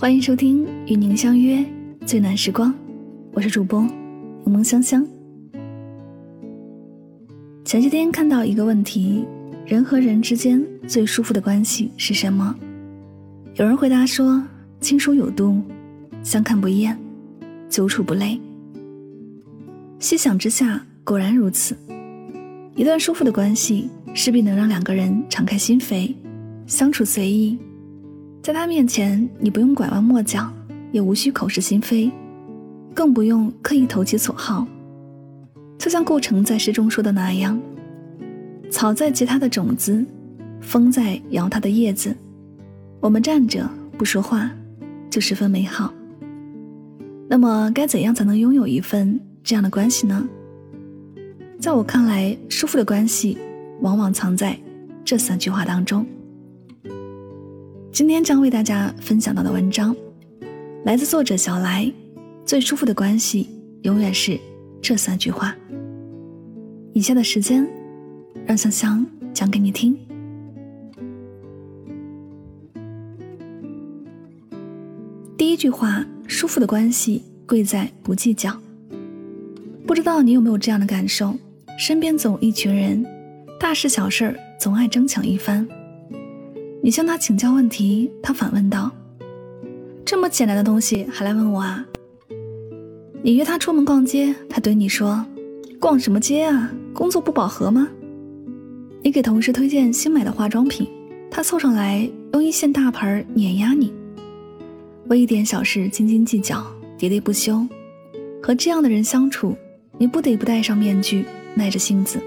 欢迎收听《与您相约最暖时光》，我是主播柠檬香香。前几天看到一个问题：人和人之间最舒服的关系是什么？有人回答说：亲疏有度，相看不厌，久处不累。细想之下，果然如此。一段舒服的关系，势必能让两个人敞开心扉，相处随意。在他面前，你不用拐弯抹角，也无需口是心非，更不用刻意投其所好。就像顾城在诗中说的那样：“草在结它的种子，风在摇它的叶子，我们站着不说话，就十分美好。”那么，该怎样才能拥有一份这样的关系呢？在我看来，舒服的关系往往藏在这三句话当中。今天将为大家分享到的文章，来自作者小来。最舒服的关系，永远是这三句话。以下的时间，让香香讲给你听。第一句话，舒服的关系贵在不计较。不知道你有没有这样的感受？身边总一群人，大事小事总爱争抢一番。你向他请教问题，他反问道：“这么简单的东西还来问我啊？”你约他出门逛街，他怼你说：“逛什么街啊？工作不饱和吗？”你给同事推荐新买的化妆品，他凑上来用一线大牌碾压你。为一点小事斤斤计较，喋喋不休，和这样的人相处，你不得不戴上面具，耐着性子。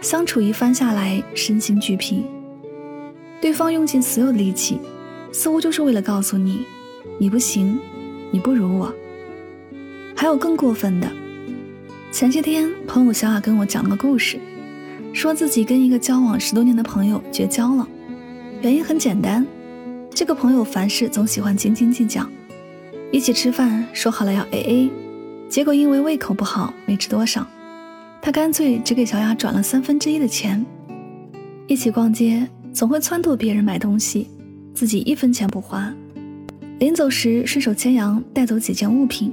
相处一番下来，身心俱疲。对方用尽所有的力气，似乎就是为了告诉你，你不行，你不如我。还有更过分的，前些天朋友小雅跟我讲了个故事，说自己跟一个交往十多年的朋友绝交了，原因很简单，这个朋友凡事总喜欢斤斤计较，一起吃饭说好了要 A A，结果因为胃口不好没吃多少，他干脆只给小雅转了三分之一的钱，一起逛街。总会撺掇别人买东西，自己一分钱不花。临走时顺手牵羊带走几件物品。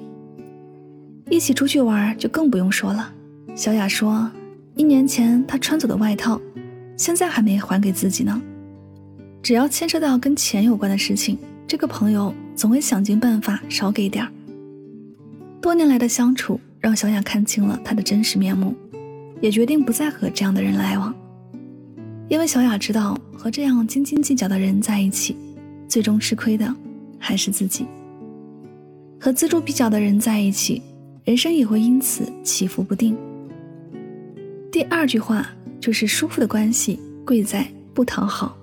一起出去玩就更不用说了。小雅说，一年前她穿走的外套，现在还没还给自己呢。只要牵涉到跟钱有关的事情，这个朋友总会想尽办法少给点儿。多年来的相处让小雅看清了他的真实面目，也决定不再和这样的人来往。因为小雅知道，和这样斤斤计较的人在一起，最终吃亏的还是自己。和锱铢必较的人在一起，人生也会因此起伏不定。第二句话就是舒服的关系贵在不讨好。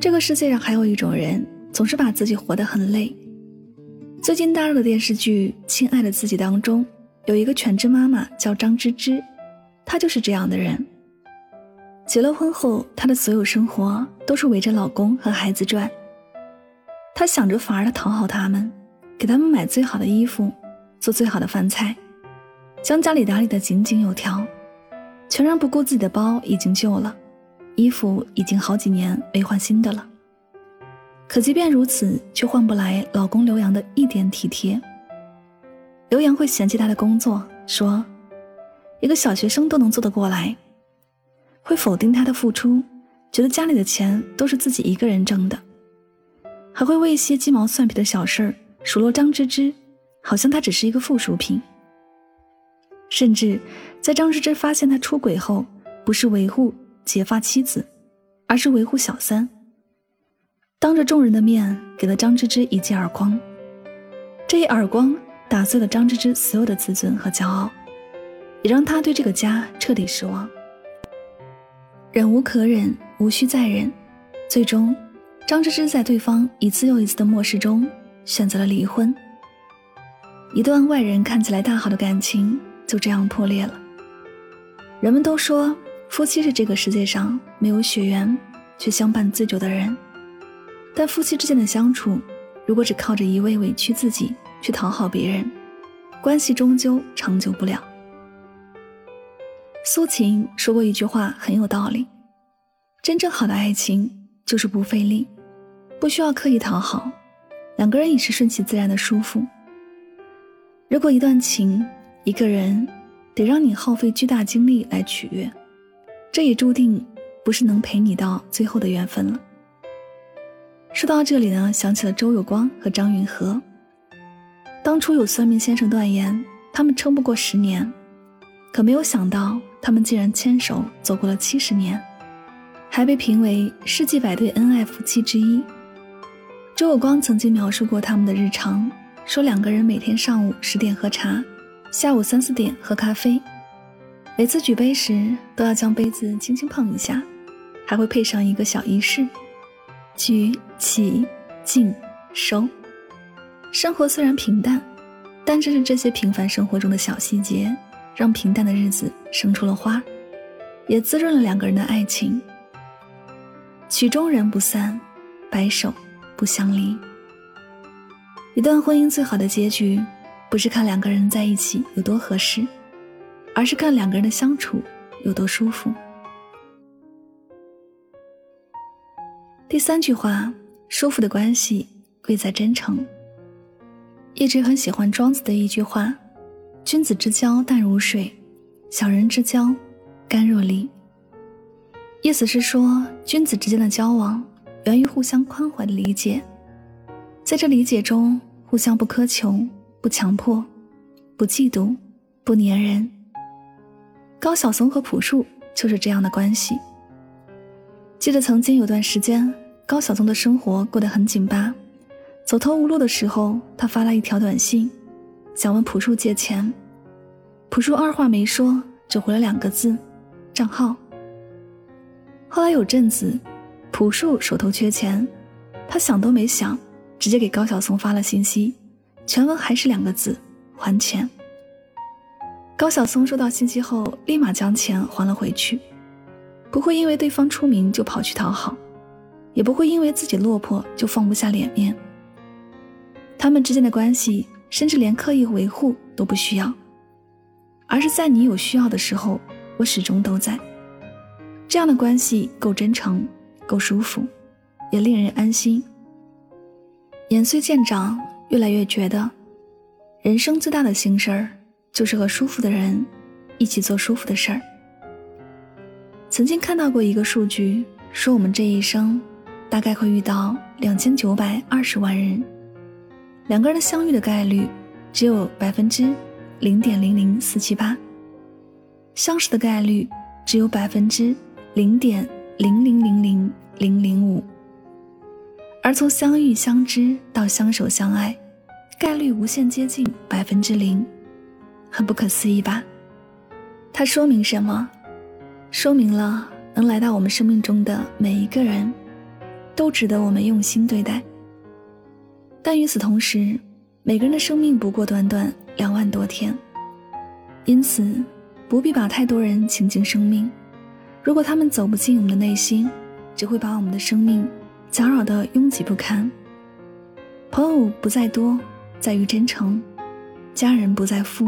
这个世界上还有一种人，总是把自己活得很累。最近大热的电视剧《亲爱的自己》当中，有一个全职妈妈叫张芝芝，她就是这样的人。结了婚后，她的所有生活都是围着老公和孩子转。她想着法儿的讨好他们，给他们买最好的衣服，做最好的饭菜，将家里打理得井井有条，全然不顾自己的包已经旧了，衣服已经好几年没换新的了。可即便如此，却换不来老公刘洋的一点体贴。刘洋会嫌弃她的工作，说：“一个小学生都能做得过来。”会否定他的付出，觉得家里的钱都是自己一个人挣的，还会为一些鸡毛蒜皮的小事儿数落张芝芝，好像她只是一个附属品。甚至在张芝芝发现他出轨后，不是维护结发妻子，而是维护小三，当着众人的面给了张芝芝一记耳光，这一耳光打碎了张芝芝所有的自尊和骄傲，也让她对这个家彻底失望。忍无可忍，无需再忍。最终，张芝芝在对方一次又一次的漠视中，选择了离婚。一段外人看起来大好的感情就这样破裂了。人们都说，夫妻是这个世界上没有血缘却相伴最久的人。但夫妻之间的相处，如果只靠着一味委屈自己去讨好别人，关系终究长久不了。苏秦说过一句话很有道理：真正好的爱情就是不费力。不需要刻意讨好，两个人也是顺其自然的舒服。如果一段情，一个人得让你耗费巨大精力来取悦，这也注定不是能陪你到最后的缘分了。说到这里呢，想起了周有光和张允和。当初有算命先生断言他们撑不过十年，可没有想到他们竟然牵手走过了七十年，还被评为世纪百对恩爱夫妻之一。周有光曾经描述过他们的日常，说两个人每天上午十点喝茶，下午三四点喝咖啡，每次举杯时都要将杯子轻轻碰一下，还会配上一个小仪式。举起敬收，生活虽然平淡，但正是这些平凡生活中的小细节，让平淡的日子生出了花，也滋润了两个人的爱情。曲终人不散，白首不相离。一段婚姻最好的结局，不是看两个人在一起有多合适，而是看两个人的相处有多舒服。第三句话，舒服的关系贵在真诚。一直很喜欢庄子的一句话：“君子之交淡如水，小人之交甘若醴。”意思是说，君子之间的交往源于互相宽怀的理解，在这理解中，互相不苛求、不强迫、不嫉妒、不粘人。高晓松和朴树就是这样的关系。记得曾经有段时间，高晓松的生活过得很紧巴，走投无路的时候，他发了一条短信，想问朴树借钱。朴树二话没说，只回了两个字：“账号。”后来有阵子，朴树手头缺钱，他想都没想，直接给高晓松发了信息，全文还是两个字：“还钱。”高晓松收到信息后，立马将钱还了回去。不会因为对方出名就跑去讨好，也不会因为自己落魄就放不下脸面。他们之间的关系，甚至连刻意维护都不需要，而是在你有需要的时候，我始终都在。这样的关系够真诚，够舒服，也令人安心。年岁渐长，越来越觉得，人生最大的幸事儿，就是和舒服的人一起做舒服的事儿。曾经看到过一个数据，说我们这一生大概会遇到两千九百二十万人，两个人的相遇的概率只有百分之零点零零四七八，相识的概率只有百分之零点零零零零零零五，而从相遇相知到相守相爱，概率无限接近百分之零，很不可思议吧？它说明什么？说明了能来到我们生命中的每一个人，都值得我们用心对待。但与此同时，每个人的生命不过短短两万多天，因此不必把太多人请进生命。如果他们走不进我们的内心，只会把我们的生命搅扰得拥挤不堪。朋友不在多，在于真诚；家人不在富，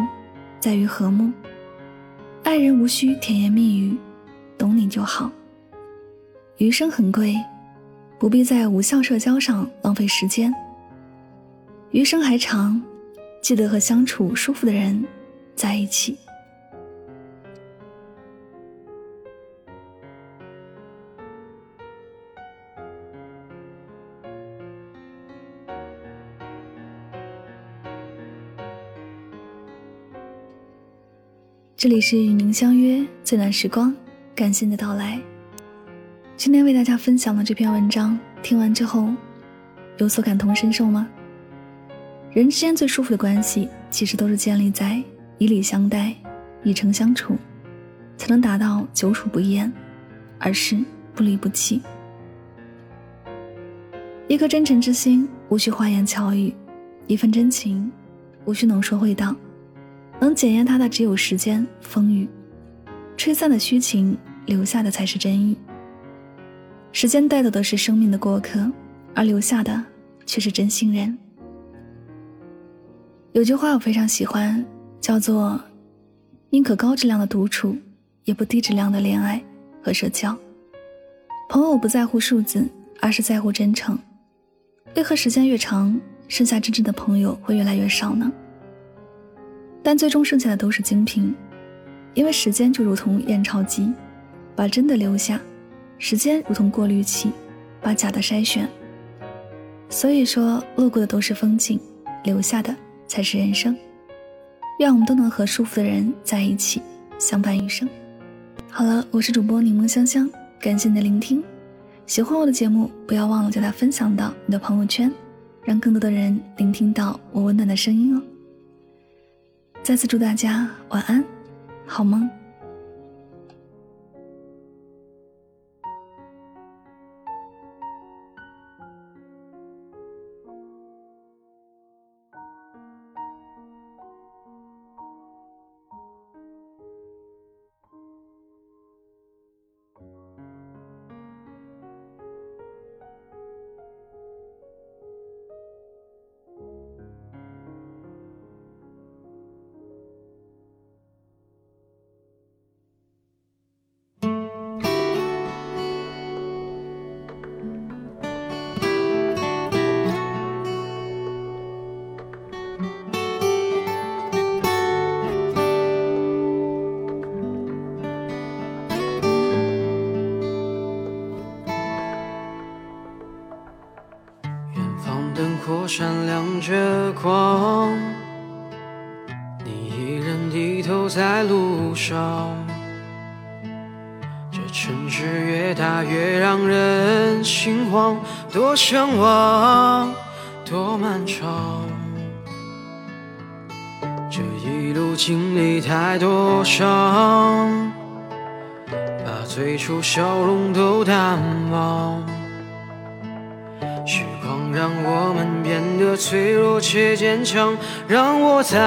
在于和睦；爱人无需甜言蜜语。懂你就好。余生很贵，不必在无效社交上浪费时间。余生还长，记得和相处舒服的人在一起。这里是与您相约最暖时光。感谢你的到来。今天为大家分享的这篇文章，听完之后有所感同身受吗？人之间最舒服的关系，其实都是建立在以礼相待、以诚相处，才能达到久处不厌，而是不离不弃。一颗真诚之心，无需花言巧语；一份真情，无需浓说会道。能检验它的，只有时间、风雨。吹散的虚情。留下的才是真意。时间带走的是生命的过客，而留下的却是真心人。有句话我非常喜欢，叫做“宁可高质量的独处，也不低质量的恋爱和社交”。朋友不在乎数字，而是在乎真诚；为何时间越长，剩下真正的朋友会越来越少呢？但最终剩下的都是精品，因为时间就如同验钞机，把真的留下；时间如同过滤器，把假的筛选。所以说，路过的都是风景，留下的才是人生。愿我们都能和舒服的人在一起，相伴余生。好了，我是主播柠檬香香，感谢你的聆听。喜欢我的节目，不要忘了将它分享到你的朋友圈，让更多的人聆听到我温暖的声音哦。再次祝大家晚安，好梦。闪亮着光，你依然低头在路上。这城市越大越让人心慌，多向往，多漫长。这一路经历太多伤，把最初笑容都淡忘。时光让我们脆弱且坚强，让我再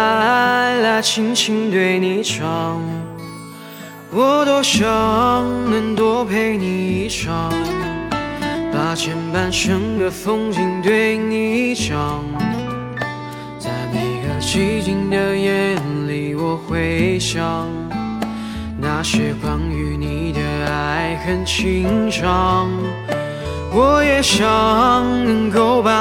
来轻轻对你唱。我多想能多陪你一场，把前半生的风景对你讲。在每个寂静的夜里，我会想那些关于你的爱恨情长。我也想能够把